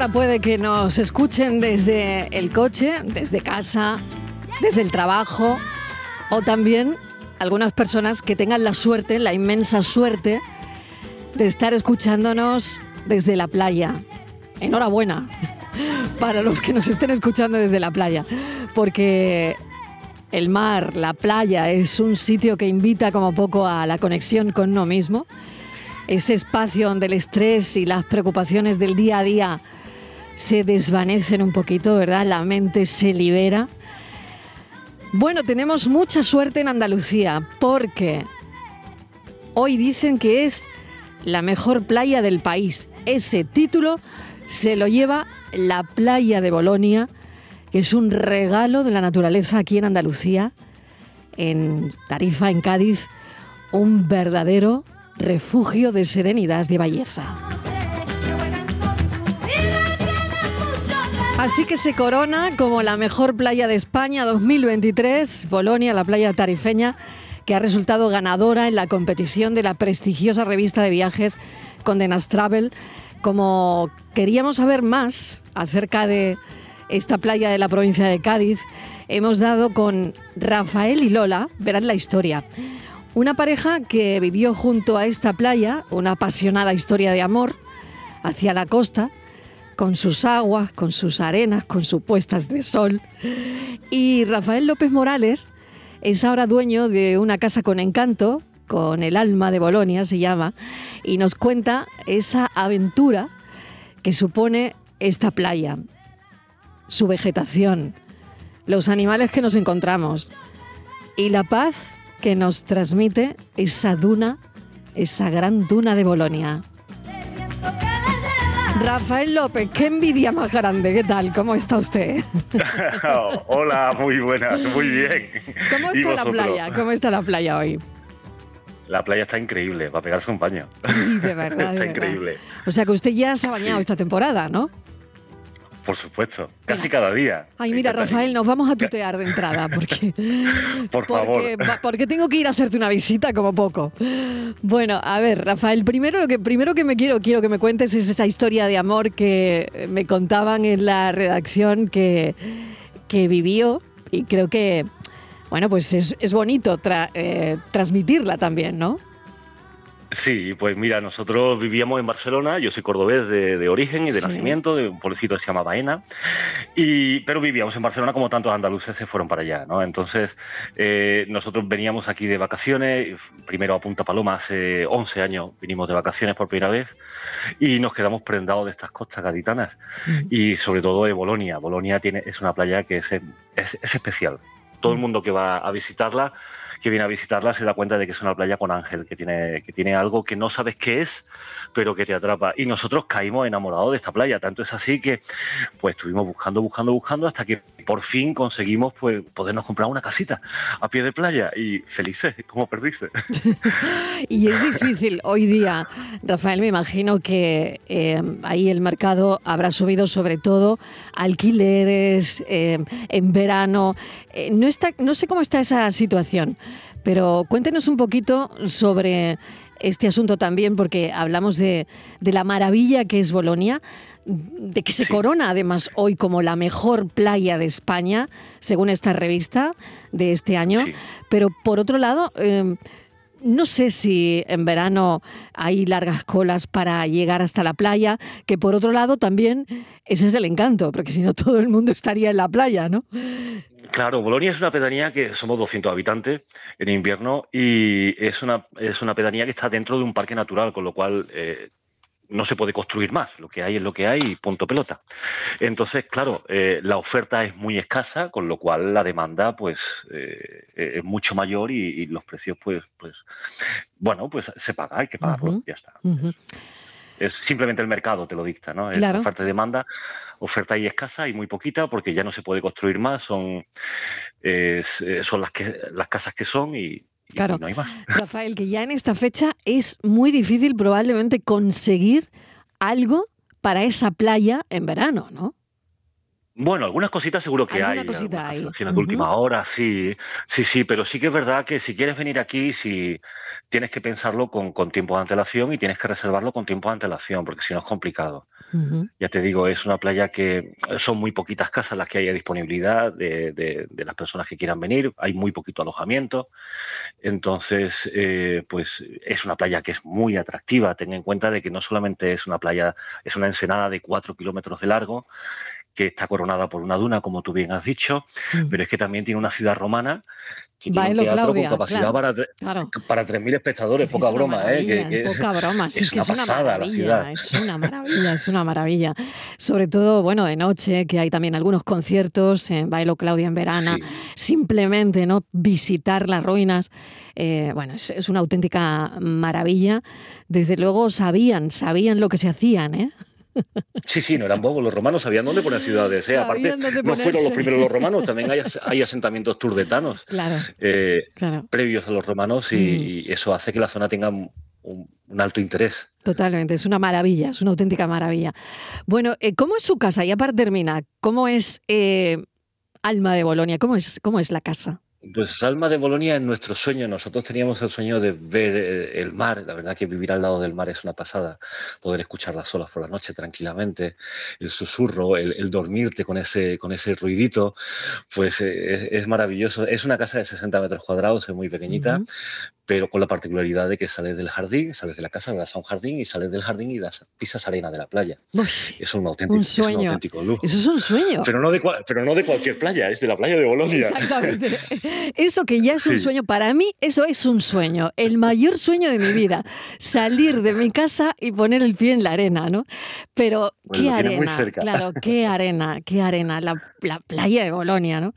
Ahora puede que nos escuchen desde el coche, desde casa, desde el trabajo o también algunas personas que tengan la suerte, la inmensa suerte de estar escuchándonos desde la playa. Enhorabuena para los que nos estén escuchando desde la playa, porque el mar, la playa es un sitio que invita como poco a la conexión con uno mismo, ese espacio donde el estrés y las preocupaciones del día a día se desvanecen un poquito, ¿verdad? La mente se libera. Bueno, tenemos mucha suerte en Andalucía porque hoy dicen que es la mejor playa del país. Ese título se lo lleva la playa de Bolonia, que es un regalo de la naturaleza aquí en Andalucía, en Tarifa, en Cádiz, un verdadero refugio de serenidad de belleza. Así que se corona como la mejor playa de España 2023, Bolonia, la playa tarifeña, que ha resultado ganadora en la competición de la prestigiosa revista de viajes Condenas Travel. Como queríamos saber más acerca de esta playa de la provincia de Cádiz, hemos dado con Rafael y Lola, verán la historia. Una pareja que vivió junto a esta playa una apasionada historia de amor hacia la costa con sus aguas, con sus arenas, con sus puestas de sol. Y Rafael López Morales es ahora dueño de una casa con encanto, con el alma de Bolonia se llama, y nos cuenta esa aventura que supone esta playa, su vegetación, los animales que nos encontramos y la paz que nos transmite esa duna, esa gran duna de Bolonia. Rafael López, qué envidia más grande, ¿qué tal? ¿Cómo está usted? Hola, muy buenas, muy bien. ¿Cómo está la playa? ¿Cómo está la playa hoy? La playa está increíble, para pegarse un baño. de verdad. está increíble. O sea que usted ya se ha bañado esta temporada, ¿no? Por supuesto, casi cada día. Ay, mira, Rafael, nos vamos a tutear de entrada, porque, Por favor. porque, tengo que ir a hacerte una visita como poco. Bueno, a ver, Rafael, primero lo que primero que me quiero quiero que me cuentes es esa historia de amor que me contaban en la redacción que, que vivió y creo que bueno, pues es, bonito eh, transmitirla también, ¿no? Sí, pues mira, nosotros vivíamos en Barcelona, yo soy cordobés de, origen y de nacimiento, de un pueblecito que se llama Baena, y, pero vivíamos en Barcelona como tantos andaluces se fueron para allá, ¿no? Entonces, eh, nosotros veníamos aquí de vacaciones, primero a Punta Paloma, hace 11 años vinimos de vacaciones por primera vez, y nos quedamos prendados de estas costas gaditanas, mm. y sobre todo de Bolonia. Bolonia tiene, es una playa que es, es, es especial. Todo el mm. mundo que va a visitarla que viene a visitarla se da cuenta de que es una playa con ángel, que tiene, que tiene algo que no sabes qué es, pero que te atrapa. Y nosotros caímos enamorados de esta playa, tanto es así que pues estuvimos buscando, buscando, buscando hasta que por fin conseguimos pues podernos comprar una casita a pie de playa y felices, como perdices. y es difícil hoy día, Rafael, me imagino que eh, ahí el mercado habrá subido sobre todo alquileres eh, en verano. Eh, no, está, no sé cómo está esa situación. Pero cuéntenos un poquito sobre este asunto también, porque hablamos de, la maravilla que es Bolonia, de que se corona además hoy como la mejor playa de España, según esta revista de este año. Pero por otro lado, em, no sé si en verano hay largas colas para llegar hasta la playa, que por otro lado también ese es el encanto, porque si no todo el mundo estaría en la playa, ¿no? Claro, Bolonia es una pedanía que somos 200 habitantes en invierno y es una, es una pedanía que está dentro de un parque natural, con lo cual eh, no se puede construir más, lo que hay es lo que hay y punto pelota. Entonces, claro, eh, la oferta es muy escasa, con lo cual la demanda pues eh, es mucho mayor y, los precios pues, pues, bueno, pues se paga, hay que pagarlo, ya está. es, simplemente el mercado te lo dicta, ¿no? Es oferta y demanda, oferta y escasa y muy poquita porque ya no se puede construir más, son, son las, que, las casas que son y, Claro, Rafael, que ya en esta fecha es muy difícil probablemente conseguir algo para esa playa en verano, ¿no? Bueno, algunas cositas seguro que hay. Cosita hay. de última hora, sí, sí, sí, pero sí que es verdad que si quieres venir aquí, si tienes que pensarlo con, con tiempo de antelación y tienes que reservarlo con tiempo de antelación, porque si no es complicado. Ya te digo, es una playa que son muy poquitas casas las que hay a disponibilidad de, de, las personas que quieran venir, hay muy poquito alojamiento, entonces eh, pues es una playa que es muy atractiva, ten en cuenta de que no solamente es una playa, es una ensenada de cuatro kilómetros de largo, que está coronada por una duna, como tú bien has dicho, mm. pero es que también tiene una ciudad romana que tiene un teatro con capacidad para, para 3.000 espectadores, poca broma, ¿eh? poca broma, es, una, pasada la ciudad. Es una maravilla, es una maravilla. Sobre todo, bueno, de noche, que hay también algunos conciertos en Bailo Claudia en Verana, simplemente, ¿no? Visitar las ruinas, eh, bueno, es, es una auténtica maravilla. Desde luego sabían, sabían lo que se hacían, ¿eh? Sí, sí, no eran bobos. Los romanos sabían dónde poner ciudades. ¿eh? Aparte, no fueron los primeros los romanos, también hay, asentamientos turdetanos eh, previos a los romanos y, mm. eso hace que la zona tenga un, alto interés. Totalmente, es una maravilla, es una auténtica maravilla. Bueno, eh, ¿cómo es su casa? Ya para terminar, ¿cómo es Alma de Bolonia? ¿Cómo es, cómo es la casa? Pues Alma de Bolonia es nuestro sueño. Nosotros teníamos el sueño de ver eh, el mar. La verdad que vivir al lado del mar es una pasada. Poder escuchar las olas por la noche tranquilamente, el susurro, el, dormirte con ese, con ese ruidito, pues eh, es, maravilloso. Es una casa de 60 metros cuadrados, es muy pequeñita, pero con la particularidad de que sales del jardín, sales de la casa, vas a un jardín y sales del jardín y das, pisas arena de la playa. es un auténtico, sueño. lujo. Eso es un sueño. Pero no, de, pero no de cualquier playa, es de la playa de Bolonia. Exactamente. Eso que ya es un sueño, para mí eso es un sueño, el mayor sueño de mi vida, salir de mi casa y poner el pie en la arena, ¿no? Pero qué arena, claro, qué arena, qué arena, la, la playa de Bolonia, ¿no?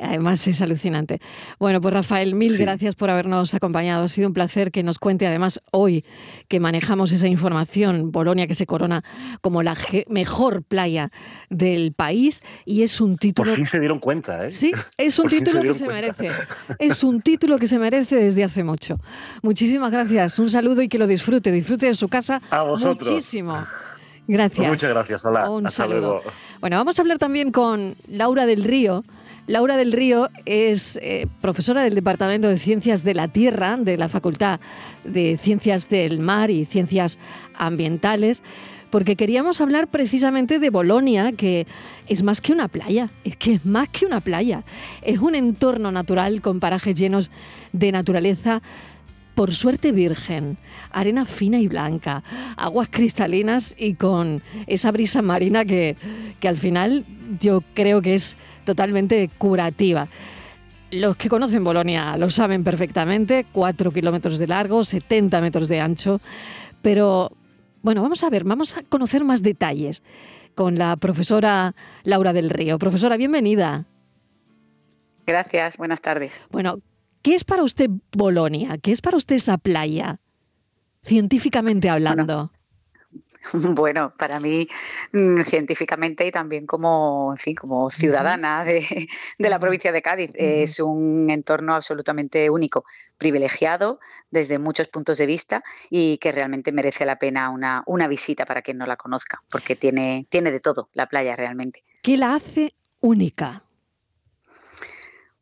Además es alucinante. Bueno, pues Rafael, mil gracias por habernos acompañado. Ha sido un placer que nos cuente, además, hoy que manejamos esa información, Bolonia que se corona como la mejor playa del país y es un título... Por fin se dieron cuenta, ¿eh? Sí, es un título que se merece. Es un título que se merece desde hace mucho. Muchísimas gracias. Un saludo y que lo disfrute. Disfrute de su casa A vosotros. muchísimo. Gracias. muchas gracias, Hola. Un saludo. Bueno, vamos a hablar también con Laura del Río. Laura del Río es eh, profesora del Departamento de Ciencias de la Tierra de la Facultad de Ciencias del Mar y Ciencias Ambientales, porque queríamos hablar precisamente de Bolonia, que es más que una playa, es que es más que una playa, es un entorno natural con parajes llenos de naturaleza por suerte virgen, arena fina y blanca, aguas cristalinas y con esa brisa marina que, que al final yo creo que es totalmente curativa. Los que conocen Bolonia lo saben perfectamente, 4 kilómetros de largo, 70 metros de ancho, pero bueno, vamos a ver, vamos a conocer más detalles con la profesora Laura del Río. Profesora, bienvenida. Gracias, buenas tardes. Bueno, ¿qué es para usted Bolonia? ¿Qué es para usted esa playa? Científicamente hablando. Bueno, para mí, mm, científicamente y también como, en fin, como ciudadana de, la provincia de Cádiz, es un entorno absolutamente único, privilegiado desde muchos puntos de vista y que realmente merece la pena una, una visita para quien no la conozca, porque tiene, tiene de todo la playa realmente. ¿Qué la hace única?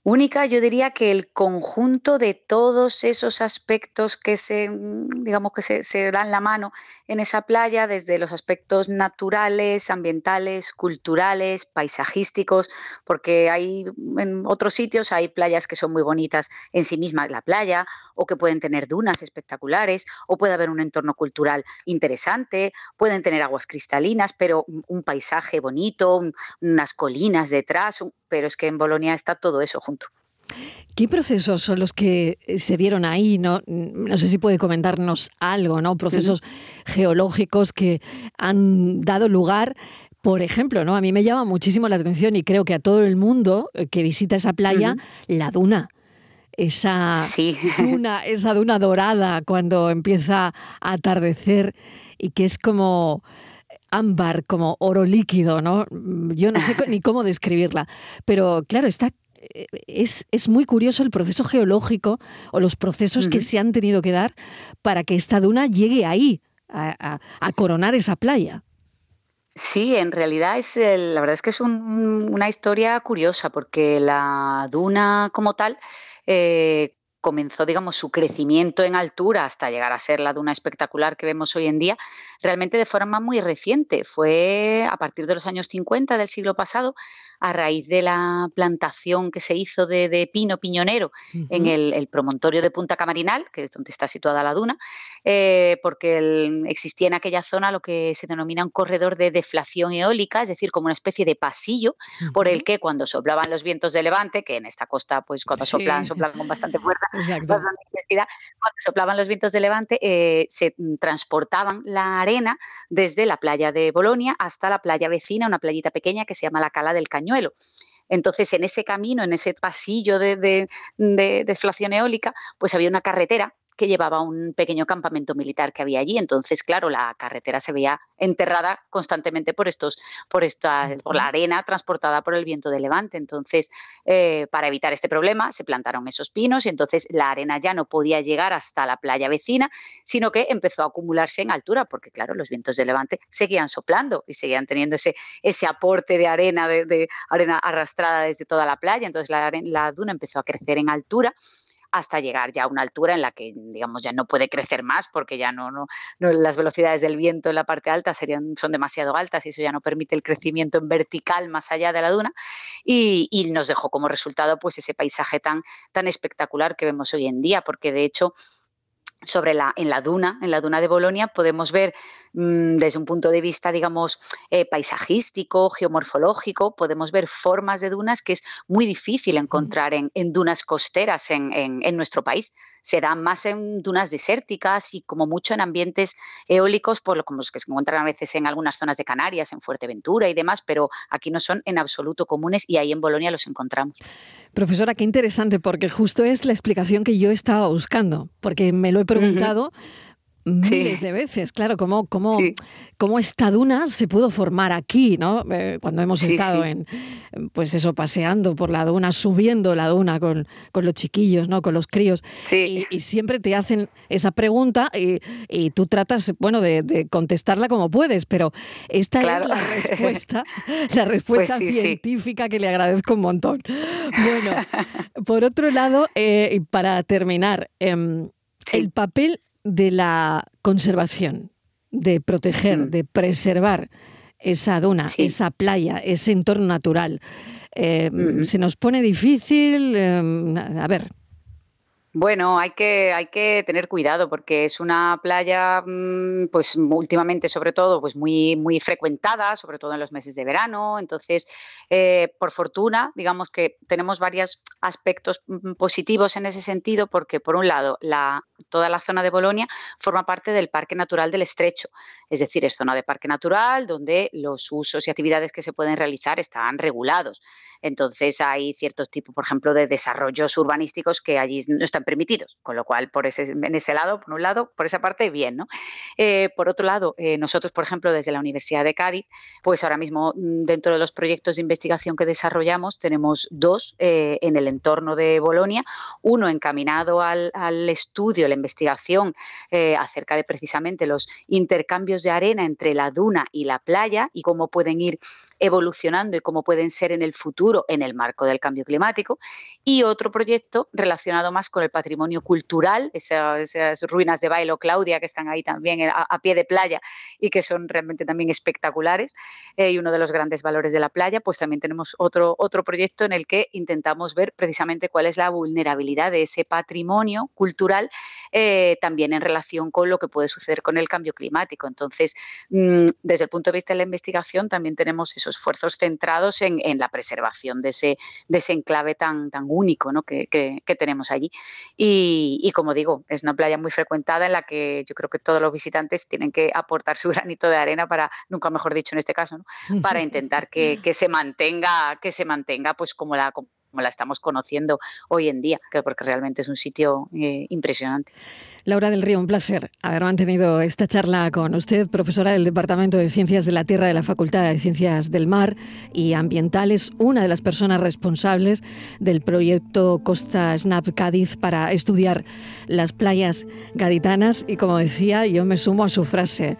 Única, yo diría que el conjunto de todos esos aspectos que se, mm, digamos que se, dan la mano en esa playa, desde los aspectos naturales, ambientales, culturales, paisajísticos, porque hay en otros sitios hay playas que son muy bonitas en sí mismas la playa, o que pueden tener dunas espectaculares, o puede haber un entorno cultural interesante, pueden tener aguas cristalinas, pero un paisaje bonito, unas colinas detrás, pero es que en Bolonia está todo eso. ¿Qué procesos son los que eh, se dieron ahí? No, no sé si puede comentarnos algo, ¿no? Procesos geológicos que han dado lugar por ejemplo, ¿no? A mí me llama muchísimo la atención y creo que a todo el mundo eh, que visita esa playa, la duna. Esa duna, esa duna dorada cuando empieza a atardecer y que es como ámbar, como oro líquido, ¿no? Yo no sé ni cómo describirla. Pero claro, está es, es, muy curioso el proceso geológico o los procesos que se han tenido que dar para que esta duna llegue ahí, a, coronar esa playa. Sí, en realidad es la verdad es que es una historia curiosa porque la duna como tal eh, comenzó, digamos, su crecimiento en altura hasta llegar a ser la duna espectacular que vemos hoy en día, realmente de forma muy reciente. Fue a partir de los años 50 del siglo pasado, a raíz de la plantación que se hizo de, pino piñonero en el, promontorio de Punta Camarinal, que es donde está situada la duna, eh, porque existía en aquella zona lo que se denomina un corredor de deflación eólica, es decir, como una especie de pasillo por el que cuando soplaban los vientos de levante, que en esta costa, pues cuando soplan, soplan con bastante fuerza, intensidad, cuando soplaban los vientos de levante, eh, se transportaban la arena desde la playa de Bolonia hasta la playa vecina, una playita pequeña que se llama la Cala del Cañón entonces, en ese camino, en ese pasillo de, de, deflación eólica, pues había una carretera que llevaba un pequeño campamento militar que había allí. Entonces, claro, la carretera se veía enterrada constantemente por estos, por esta, por la arena transportada por el viento de levante. Entonces, eh, para evitar este problema, se plantaron esos pinos y entonces la arena ya no podía llegar hasta la playa vecina, sino que empezó a acumularse en altura, porque claro, los vientos de levante seguían soplando y seguían teniendo ese, ese aporte de arena, de, arena arrastrada desde toda la playa. Entonces la, la duna empezó a crecer en altura hasta llegar ya a una altura en la que, digamos, ya no puede crecer más porque ya no, no, las velocidades del viento en la parte alta serían, son demasiado altas y eso ya no permite el crecimiento en vertical más allá de la duna. Y, y nos dejó como resultado pues ese paisaje tan, tan espectacular que vemos hoy en día, porque de hecho sobre la, en la duna, en la duna de Bolonia, podemos ver mm, desde un punto de vista, digamos, eh, paisajístico, geomorfológico, podemos ver formas de dunas que es muy difícil encontrar en, dunas costeras en, en, nuestro país. Se dan más en dunas desérticas y como mucho en ambientes eólicos, por lo como los que se encuentran a veces en algunas zonas de Canarias, en Fuerteventura y demás, pero aquí no son en absoluto comunes y ahí en Bolonia los encontramos. Profesora, qué interesante, porque justo es la explicación que yo estaba buscando, porque me lo he preguntado miles de veces, claro, cómo, cómo, cómo esta duna se pudo formar aquí, ¿no? Eh, cuando hemos estado en, pues eso, paseando por la duna, subiendo la duna con, los chiquillos, ¿no? Con los críos. Y, siempre te hacen esa pregunta y, tú tratas, bueno, de, contestarla como puedes, pero esta es la respuesta, la pues respuesta científica que le agradezco un montón. Bueno, por otro lado, eh, y para terminar, em, el papel de la conservación, de proteger, mm. de preservar esa duna, esa playa, ese entorno natural. Eh, se nos pone difícil. Em, a ver, bueno, hay que, hay que tener cuidado porque es una playa, mm, pues últimamente sobre todo, pues muy, muy frecuentada, sobre todo en los meses de verano. Entonces, eh, por fortuna, digamos que tenemos varios aspectos mm, positivos en ese sentido porque, por un lado, la, toda la zona de Bolonia forma parte del Parque Natural del Estrecho, es decir, es zona de parque natural donde los usos y actividades que se pueden realizar están regulados. Entonces, hay ciertos tipos, por ejemplo, de desarrollos urbanísticos que allí no están permitidos, con lo cual por ese, en ese lado, por un lado, por esa parte, bien. ¿no? Eh, por otro lado, eh, nosotros, por ejemplo, desde la Universidad de Cádiz, pues ahora mismo mm, dentro de los proyectos de investigación que desarrollamos tenemos dos eh, en el entorno de Bolonia, uno encaminado al, al estudio, la investigación acerca de precisamente los intercambios de arena entre la duna y la playa y cómo pueden ir evolucionando y cómo pueden ser en el futuro en el marco del cambio climático, y otro proyecto relacionado más con el el patrimonio cultural, esas, ruinas de Bailo Claudia que están ahí también a, pie de playa y que son realmente también espectaculares eh, y uno de los grandes valores de la playa, pues también tenemos otro, otro proyecto en el que intentamos ver precisamente cuál es la vulnerabilidad de ese patrimonio cultural eh, también en relación con lo que puede suceder con el cambio climático. Entonces, mm, desde el punto de vista de la investigación, también tenemos esos esfuerzos centrados en, la preservación de ese, de ese enclave tan, tan único que, tenemos allí. Y, como digo, es una playa muy frecuentada en la que yo creo que todos los visitantes tienen que aportar su granito de arena para, nunca mejor dicho en este caso, para intentar que, se mantenga, que se mantenga pues como la como la estamos conociendo hoy en día, porque realmente es un sitio eh, impresionante. Laura del Río, un placer haber mantenido esta charla con usted, profesora del Departamento de Ciencias de la Tierra de la Facultad de Ciencias del Mar y Ambientales, una de las personas responsables del proyecto Costa Snap Cádiz para estudiar las playas gaditanas. Y como decía, yo me sumo a su frase,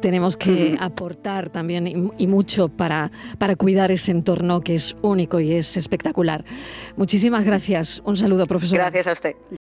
tenemos que aportar también y, mucho para, para cuidar ese entorno que es único y es espectacular. Muchísimas gracias. Un saludo, profesor. Gracias a usted.